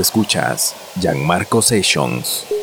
Escuchas Gianmarco Sessions.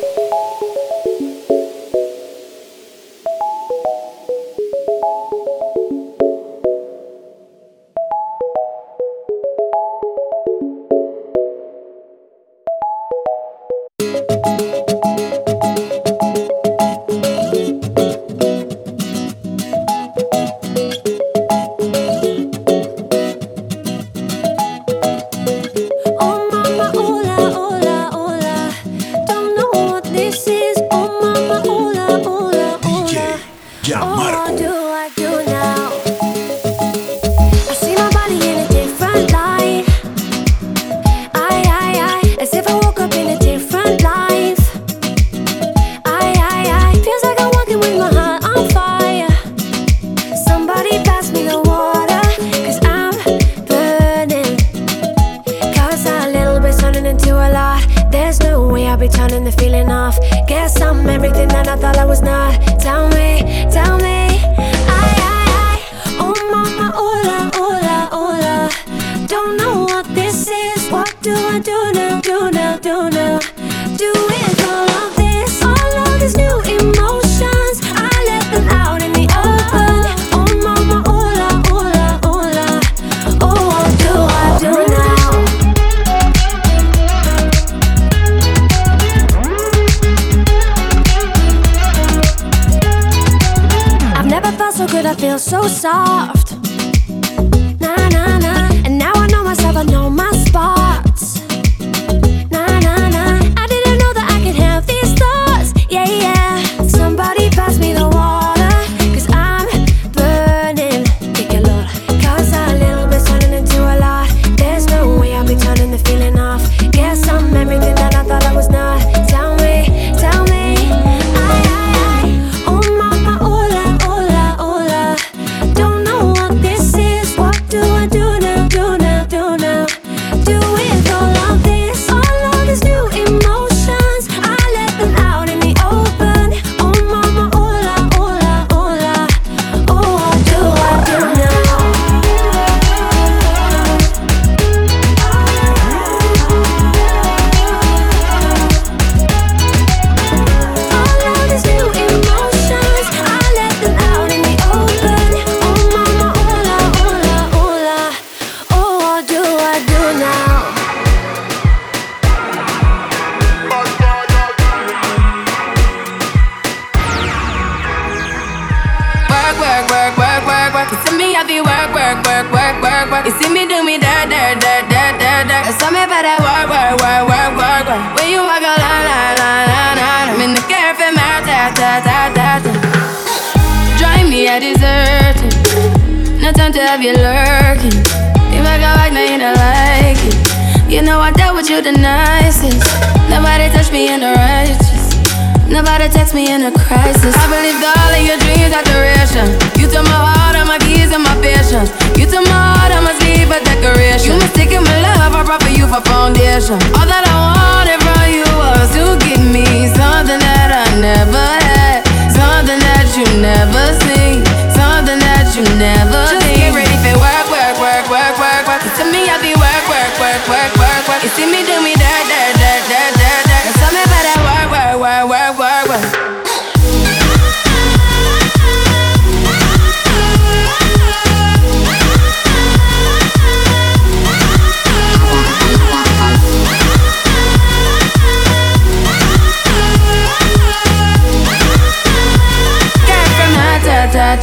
fi work, work, work, work, work, work. You see me do me dirt, dirt, dirt, dirt, dirt, dirt. So tell me about that work, work, work, work, work, work. When you walk out, la, la, la, la, la. I'm in the cafe, my da, da, da, da, da. Join me a dessert. No time to have you lurking. You might go back, now you don't like it. You know I dealt with you the nicest. Nobody touched me in the righteous. Nobody text me in a crisis. I believed all of your dreams are duration. You took my heart, all my keys, and my vision. You took my heart, all my sleep a decoration. You mistaken my love, I brought for you for foundation. All that I wanted from you was to give me something that I never had, something that you never seen, something that you never. Just need. get ready for work, work, work, work, work, work. You tell me I be work, work, work, work, work, work. You see me do me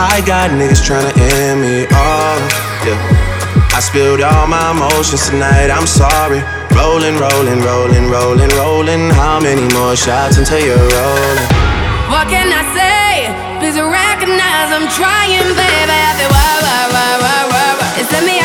I got niggas tryna end me off. Yeah. I spilled all my emotions tonight, I'm sorry. Rolling, rolling, rolling, rolling, rolling. How many more shots until you're rolling? What can I say? Please recognize I'm trying, baby. I feel wah, wah, wah, wah, wah, wah. It's me,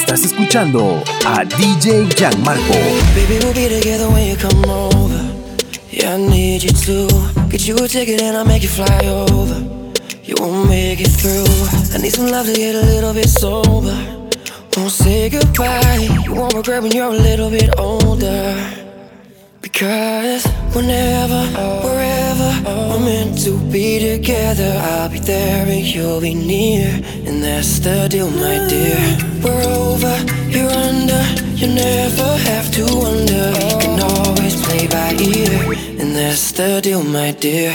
Estás escuchando a DJ Gianmarco. Baby, we'll be together when you come over. Yeah, I need you to get you a ticket and I'll make you fly over. You won't make it through. I need some love to get a little bit sober. Won't say goodbye. You won't regret when you're a little bit older. Because whenever, wherever we're meant to be together, I'll be there and you'll be near. And that's the deal, my dear. We're over, you're under, you never have to wonder. You can always play by ear. And that's the deal, my dear.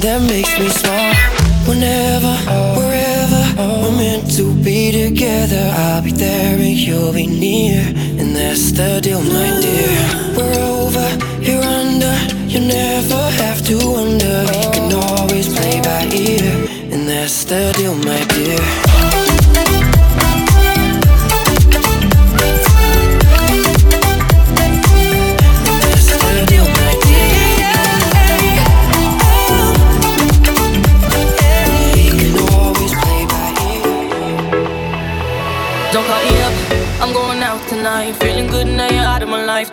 That makes me smile. Whenever, wherever we're meant to be together, I'll be there and you'll be near. And that's the deal, my dear. We're over, you're under, you never have to wonder. You can always play by ear. And that's the deal, my dear.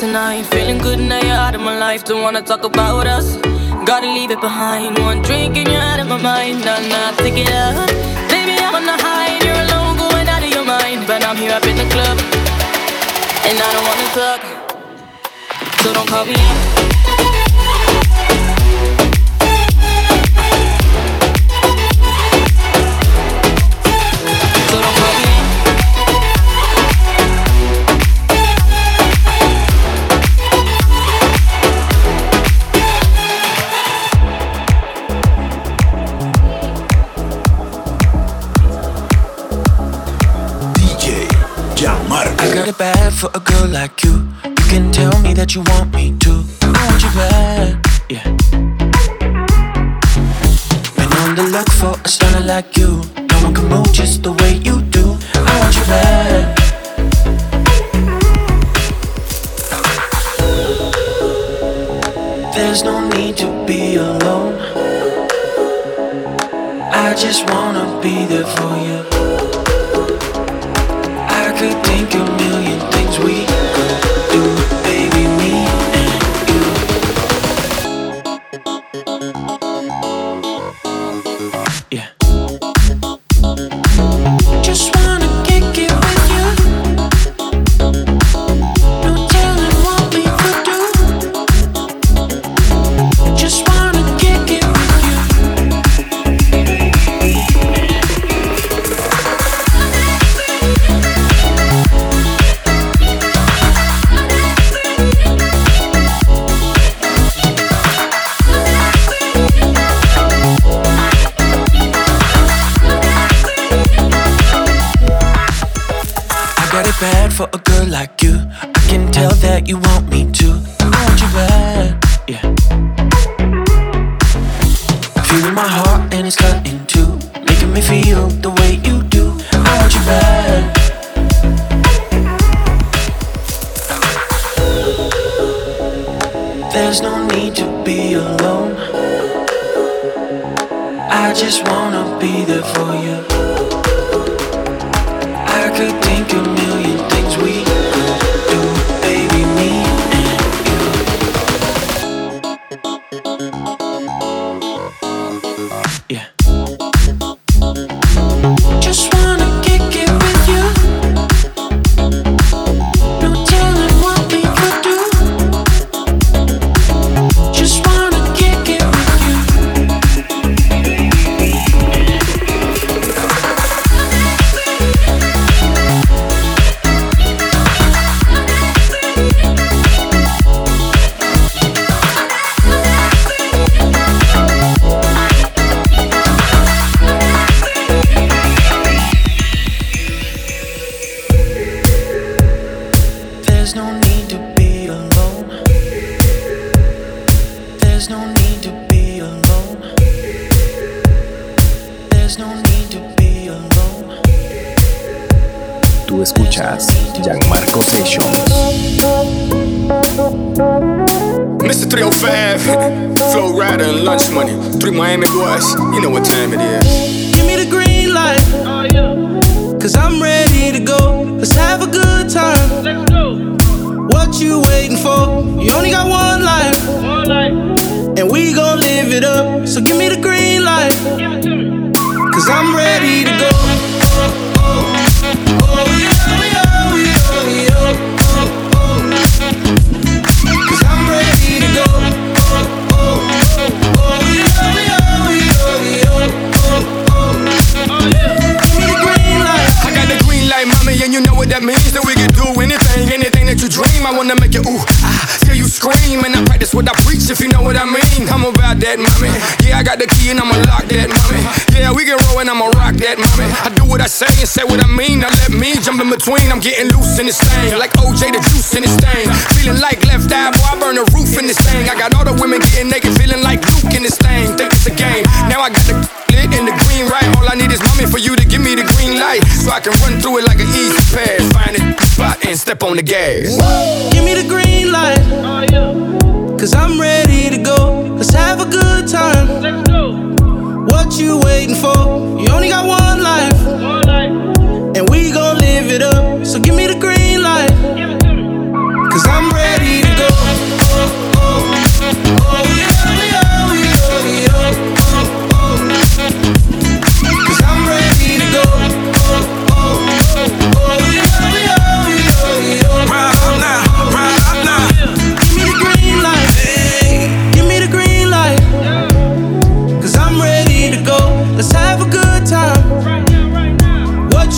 Tonight. Feeling good now you're out of my life. Don't wanna talk about us. Gotta leave it behind. One drink and you're out of my mind. Nah, nah, take it out. Baby, I'm on the high and you're alone, going out of your mind. But I'm here up in the club, and I don't wanna talk. So don't call me. For a girl like you. You can tell me that you want me to. I want you bad, yeah. Been on the look for a stunner like you. No one can move just the way you do. I want you bad. There's no need to be alone. I just wanna be there for you.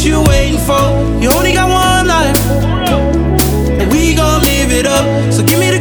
you waiting for? You only got one life. And we gon' live it up. So give me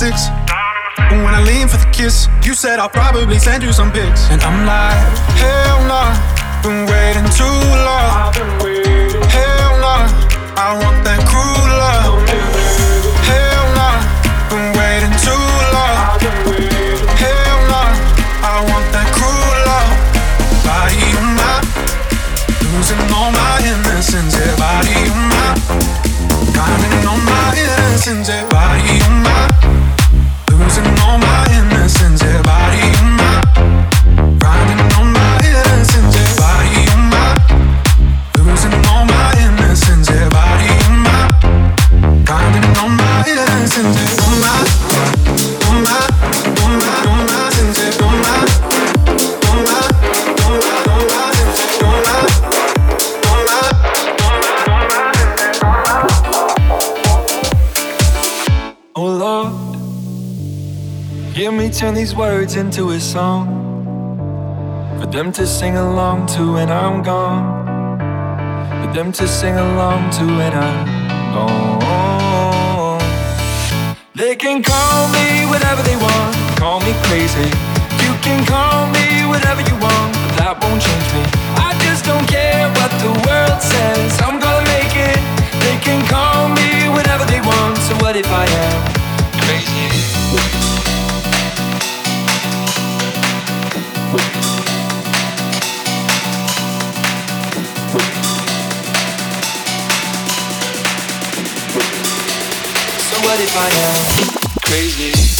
six. And when I lean for the kiss, you said I'll probably send you some pics. And I'm like, hell nah, been waiting too long. these words into a song for them to sing along to when I'm gone. For them to sing along to when I'm gone. They can call me whatever they want, call me crazy. You can call me whatever you want, but that won't change me. I just don't care what the world says. I'm gonna make it. They can call me whatever they want, so what if I am crazy? what if I am crazy?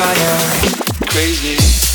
Am crazy?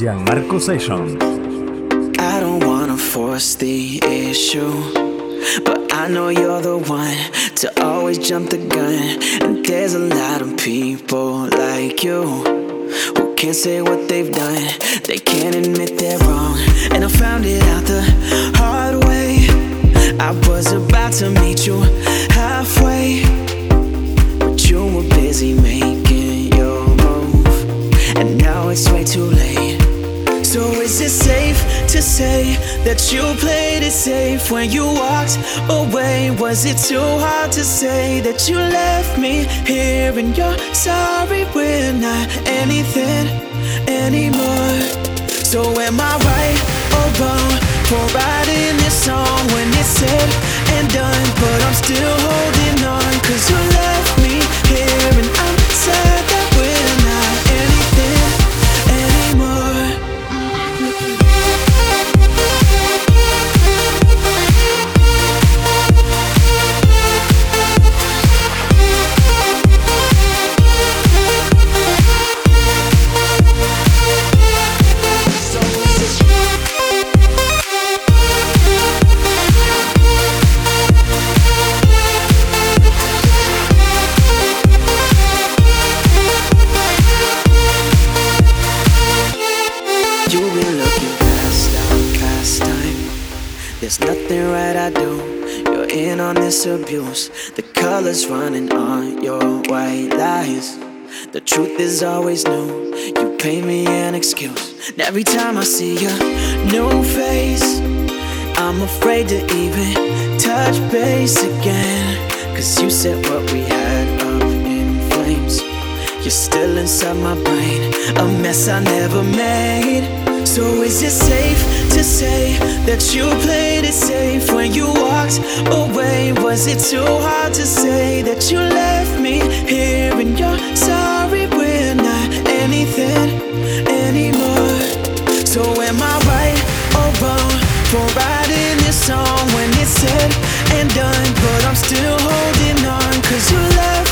Gianmarco Sessions. I don't wanna force the issue, but I know you're the one to always jump the gun. And there's a lot of people like you who can't say what they've done, they can't admit they're wrong. And I found it out the hard way. I was about to meet you halfway, but you were busy making your move, and now it's way too late. Is it safe to say that you played it safe when you walked away? Was it too hard to say that you left me here and you're sorry we're not anything anymore? So am I right or wrong for writing this song when it's said and done? But I'm still holding on cause you left me here and I'm sad abuse. The colors running on your white lies. The truth is always new. You pay me an excuse. And every time I see your new face, I'm afraid to even touch base again. Cause you said what we had up in flames. You're still inside my brain, a mess I never made. So is it safe to say that you played it safe when you walked away? Was it too hard to say that you left me here and you're sorry we're not anything anymore? So am I right or wrong for writing this song when it's said and done? But I'm still holding on cause you left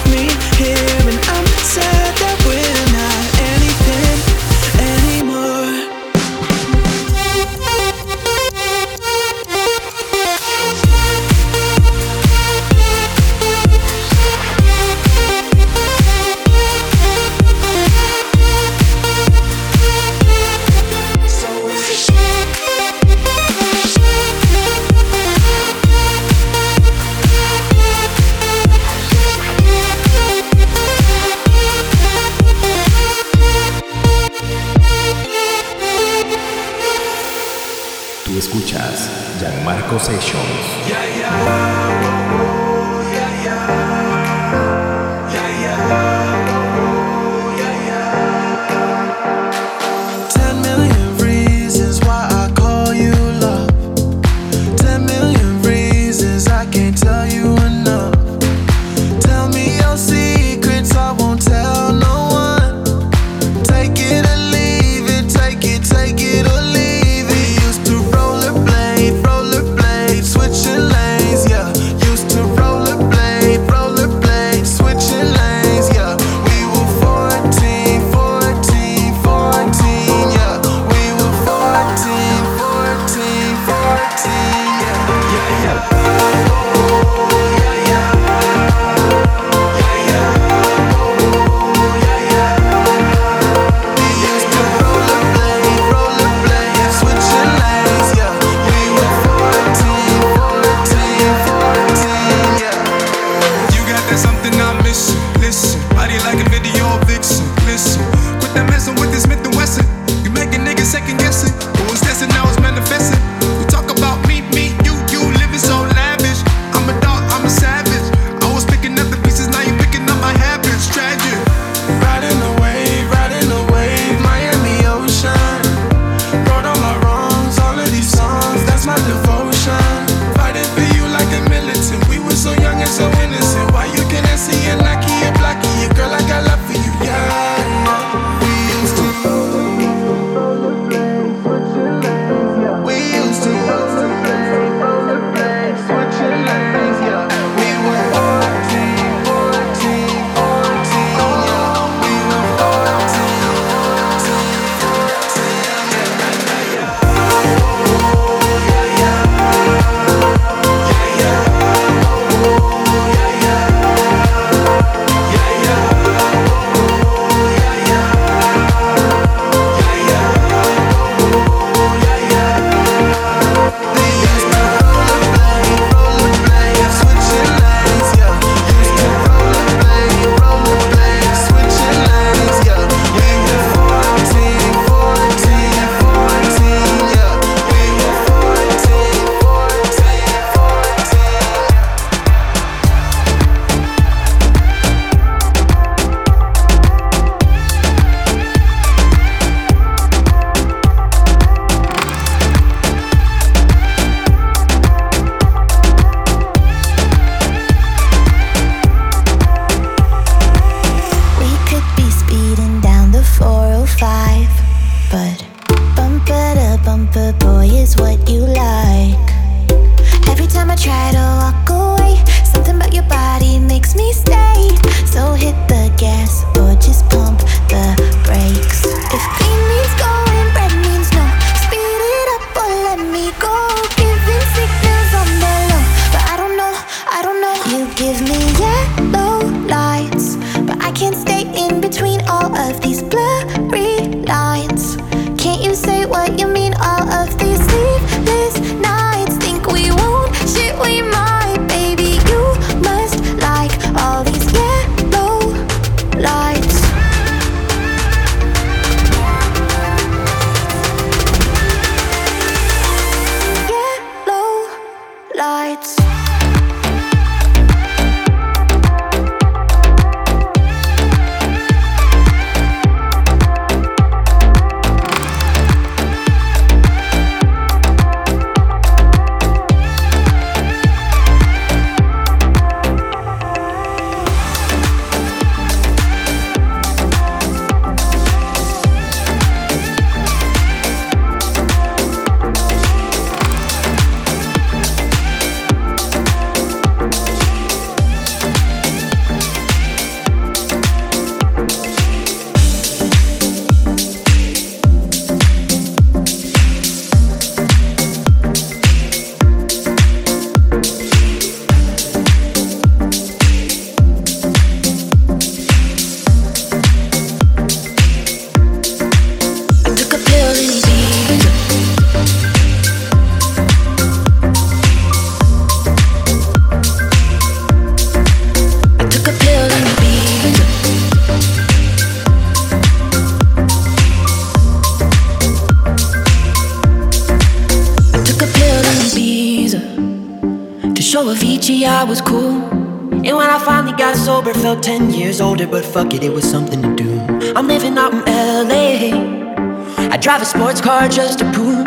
fuck it, it was something to do. I'm living out in LA. I drive a sports car just to prove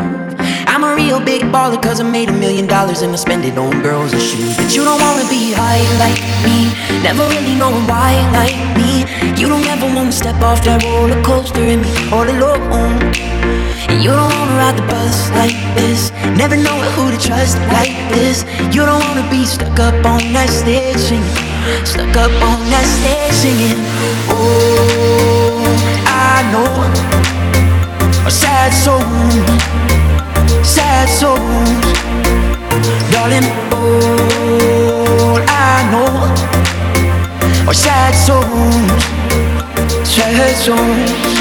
I'm a real big baller cause I made a million dollars and I spend it on girls and shoes. But you don't wanna be high like me, never really knowing why like me. You don't ever wanna step off that roller coaster and be all alone. And you don't wanna ride the bus like this, never knowing who to trust like this. You don't wanna be stuck up on that stage singing, stuck up on that stage singing. Oh, I know sad souls, sad souls, darling. Oh, I know sad souls, sad souls.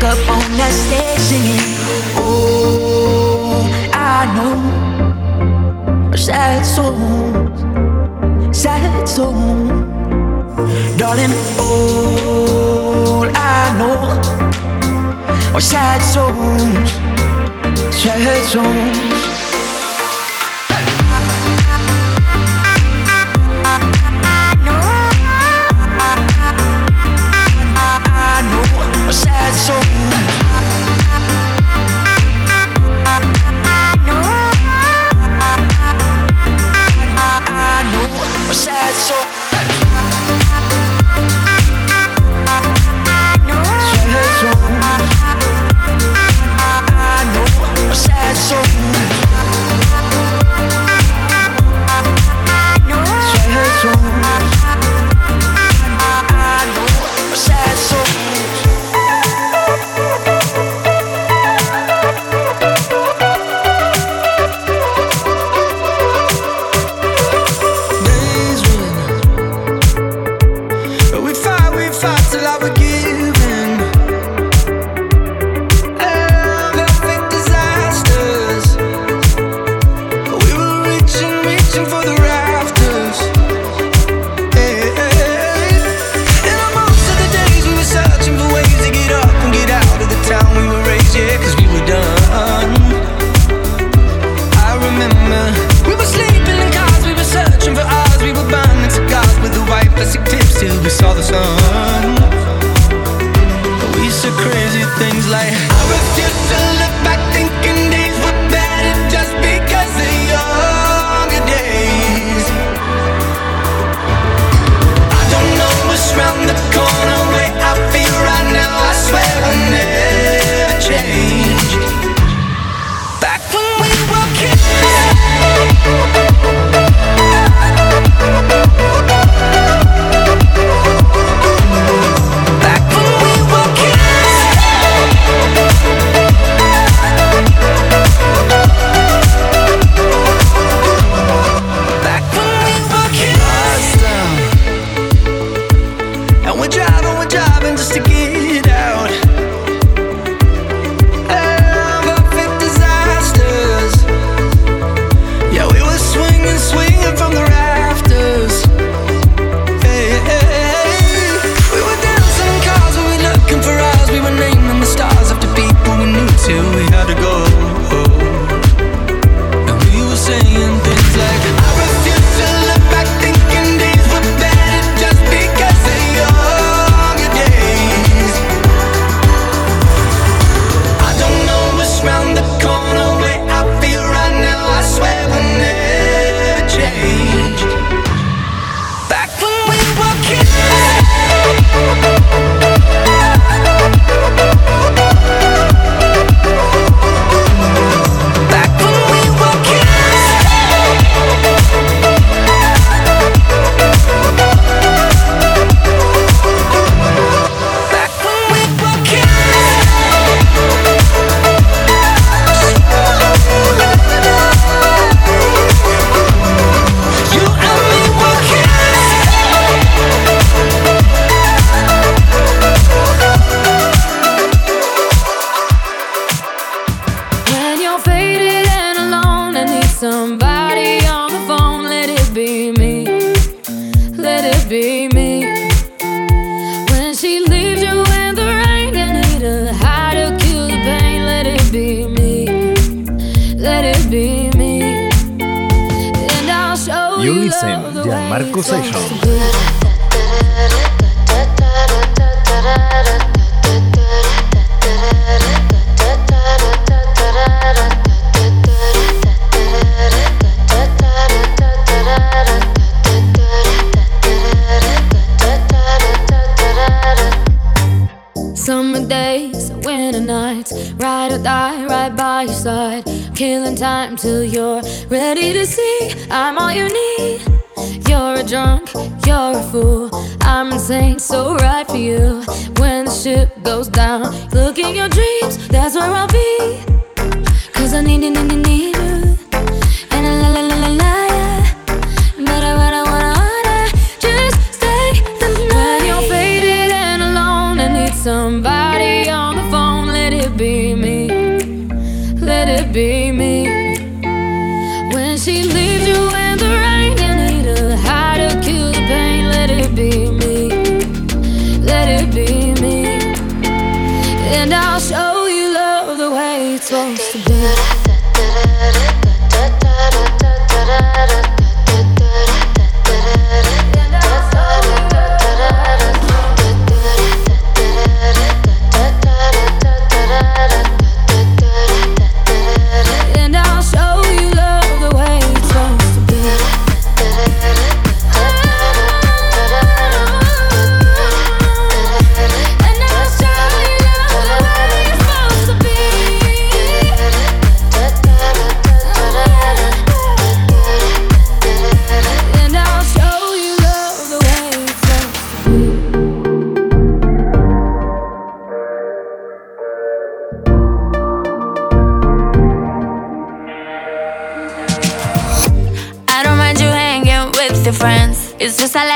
back up on that stage singing. Oh, I know our sad songs, sad songs, darling. All I know are sad songs, sad songs.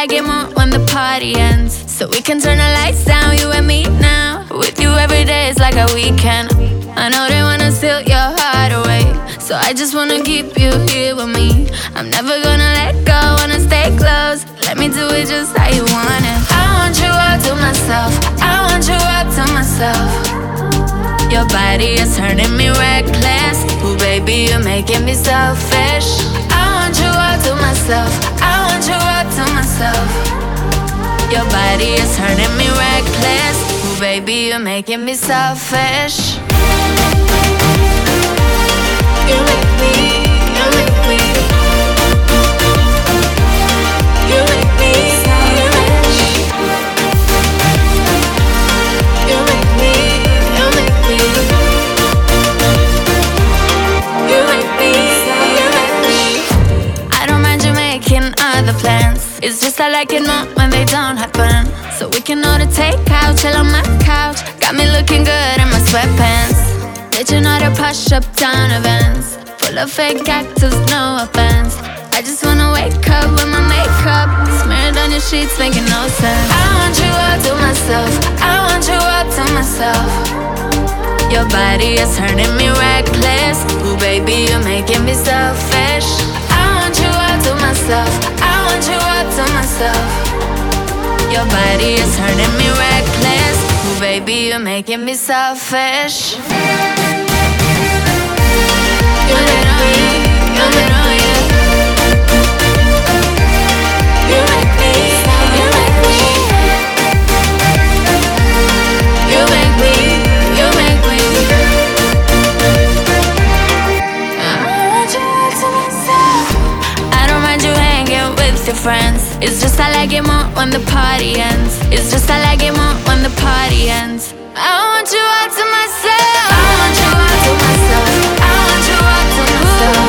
I it more when the party ends. So we can turn the lights down, you and me now. With you every day is like a weekend. I know they wanna steal your heart away. So I just wanna keep you here with me. I'm never gonna let go, wanna stay close. Let me do it just how you want it. I want you all to myself. I want you all to myself. Your body is turning me reckless. Ooh, baby, you're making me selfish. I want you all to myself. I want you all to myself. Your body is turning me reckless. Ooh, baby, you're making me selfish. You make me, It's just I like it more when they don't happen. So we can order takeout, chill on my couch. Got me looking good in my sweatpants. Did you know to push up down events? Full of fake actors, no offense. I just wanna wake up with my makeup smeared on your sheets, making no sense. I want you all to myself. I want you all to myself. Your body is turning me reckless. Ooh, baby, you're making me selfish. I want you all to myself. I want you all to myself. Your body is turning me reckless. Ooh, baby, you're making me selfish. You make me, you make friends. It's just I like it more when the party ends. It's just I like it more when the party ends. I want you all to myself. I want you all to myself. I want you all to myself.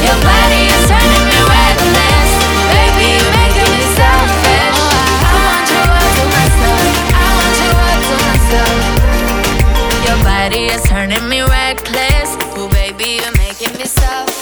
Your body is turning me reckless. Baby, you're making me selfish. I want you all to myself. I want you all to myself. Your body is turning me reckless. Ooh, baby, you're making me selfish.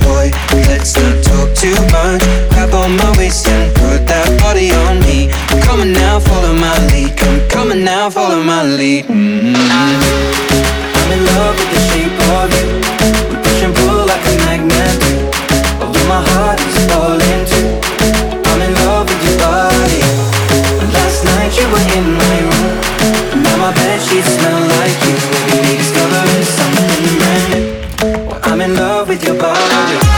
boy, let's not talk too much. Grab on my waist and put that body on me. I'm coming now, follow my lead. I'm coming now, follow my lead. Mm-hmm. I'm in love with the shape of you. We push and pull like a magnet. Although my heart is falling too. I'm in love with your body. Last night you were in my room. Now my bed sheets smell like you. We're discovering something brand new. I'm in love with your body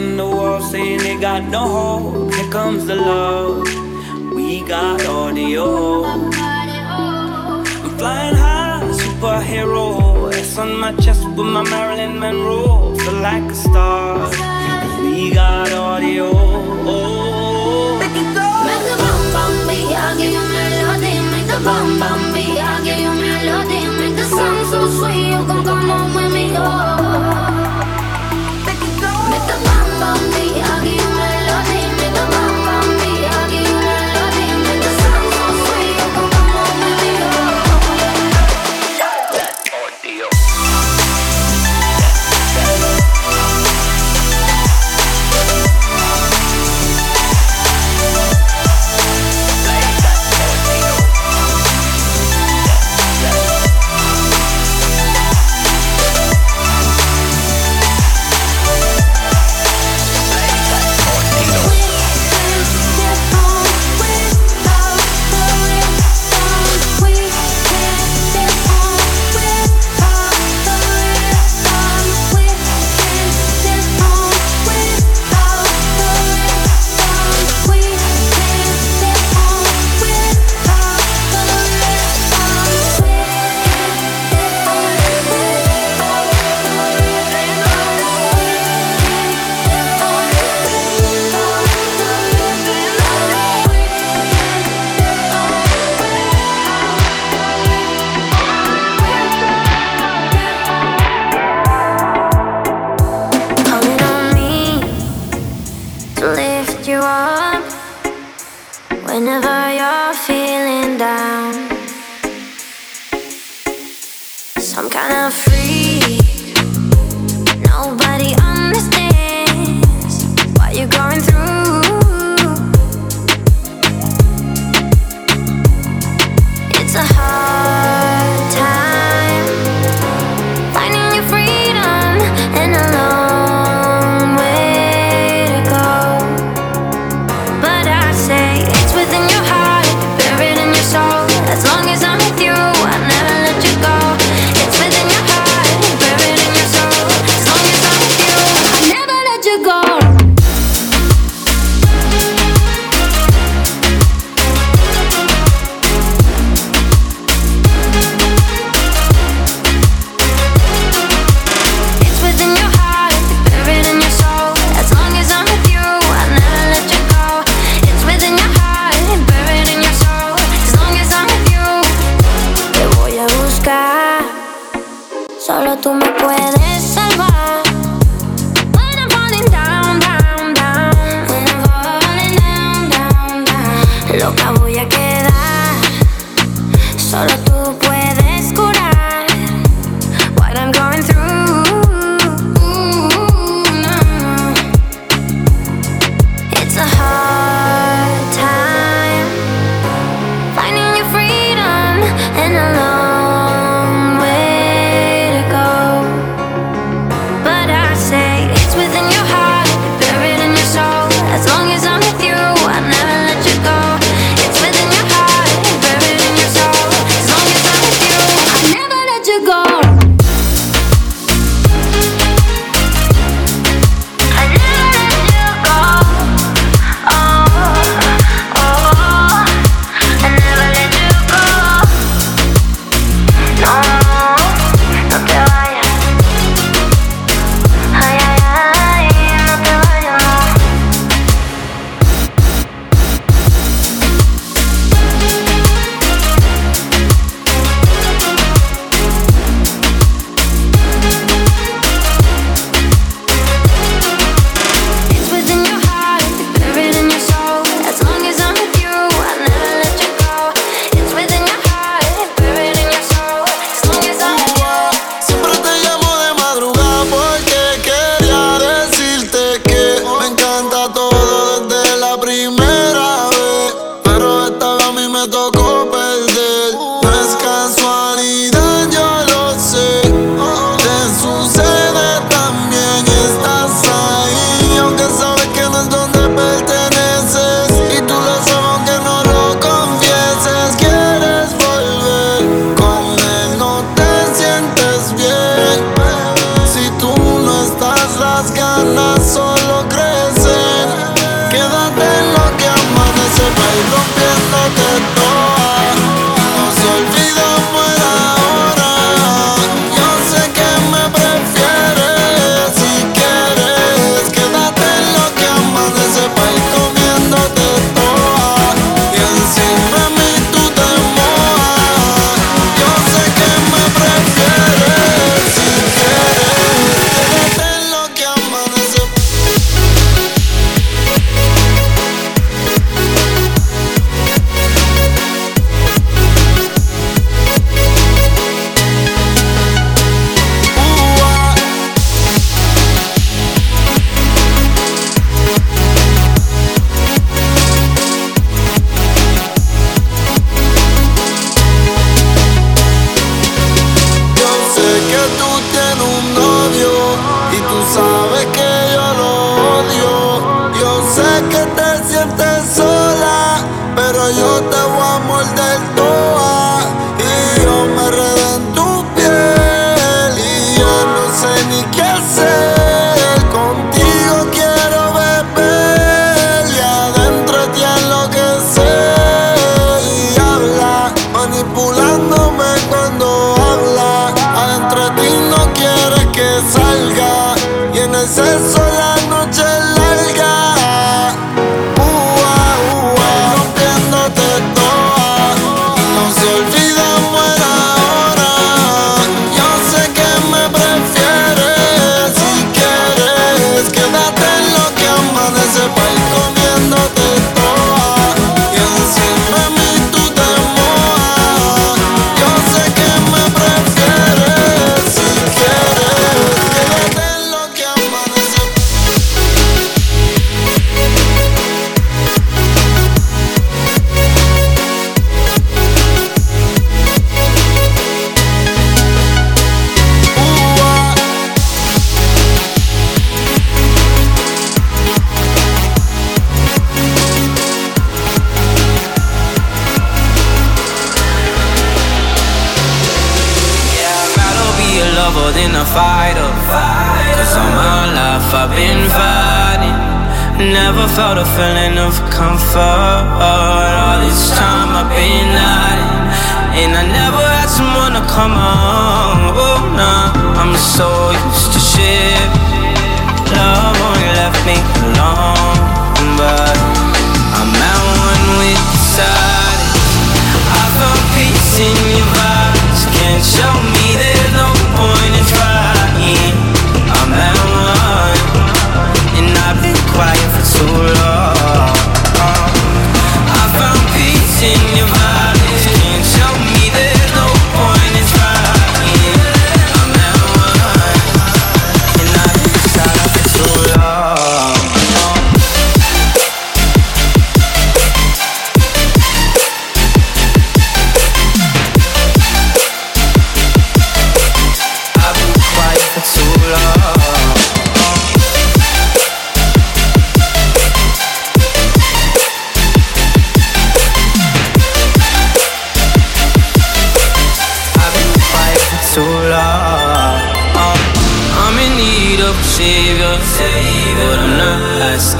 in the wall saying they got no hope. Here comes the love. We got audio. I'm flying high, superhero. It's on my chest with my Marilyn Monroe. Feel like a star. We got audio. Make it go. The bomb bomb beat. I'll give you melody. Make the bomb bomb beat. I'll give you melody. Make the sound so sweet. You can come home with me. Oh up me.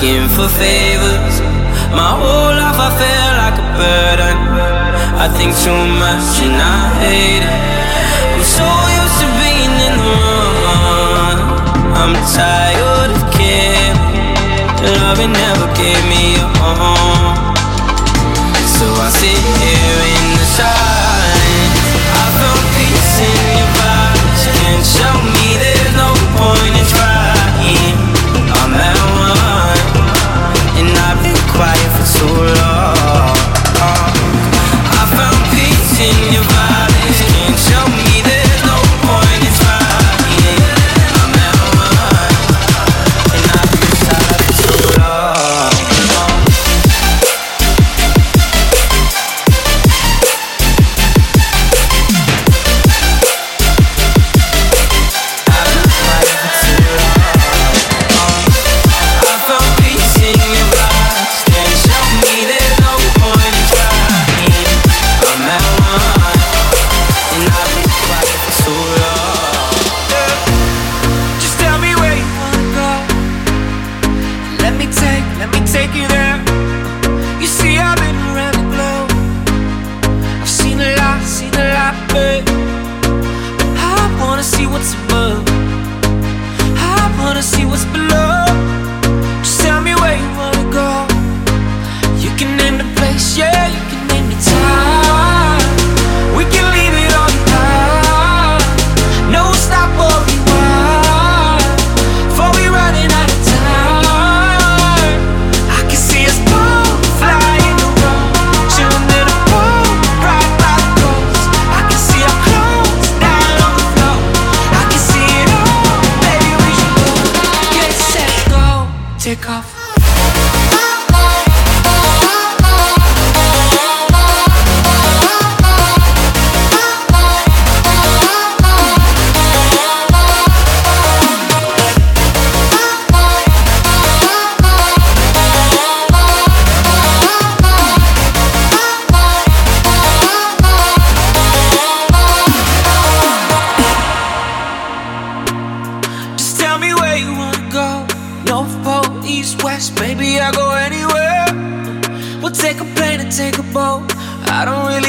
asking for favors. My whole life I feel like a burden. I think too much and I hate it. I'm so used to being in the wrong. I'm tired of caring. Love never gave me a home. So I sit here.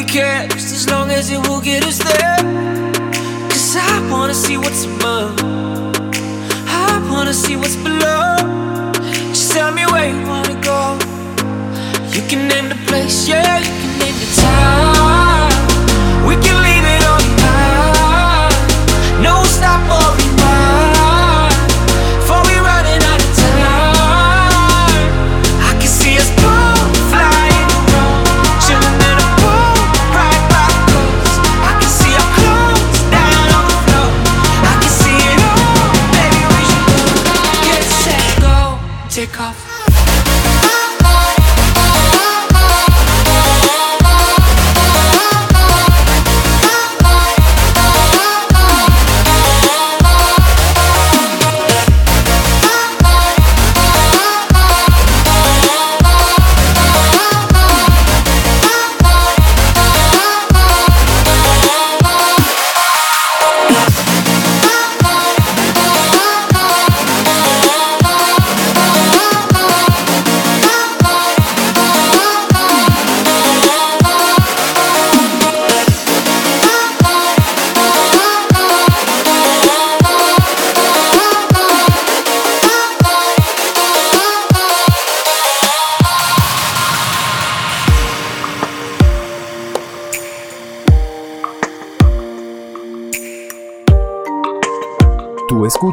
really care, just as long as it will get us there. Cause I wanna see what's above, I wanna see what's below. Just tell me where you wanna go. You can name the place, yeah, you can name the time.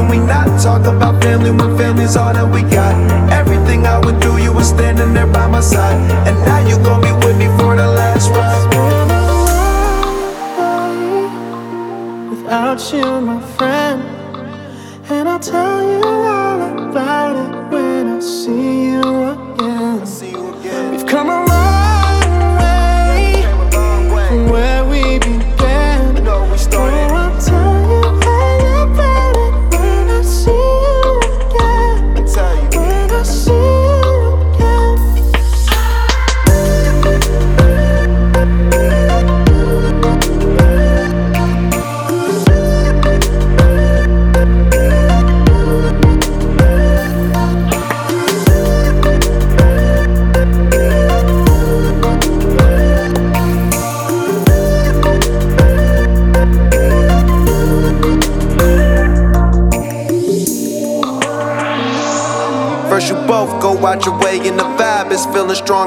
Can we not talk about family when family's all that we got? Everything I went through, you were standing there by my side. And now you gon' be with me for the last ride. without you, my friend.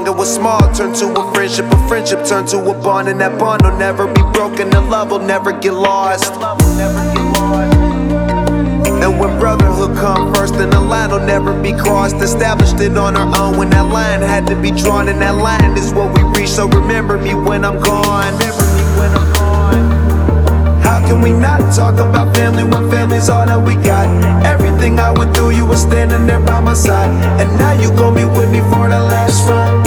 Strong and what's small turn to a friendship, a friendship turn to a bond and that bond will never be broken, the love will never get lost. And when brotherhood come first, then the line will never be crossed. Established it on our own when that line had to be drawn, and that line is what we reach. So. Remember me when I'm gone. How can we not talk about family when family's all that we got? Everything I went through, you were standing there by my side. And now you gon' be with me for the last ride.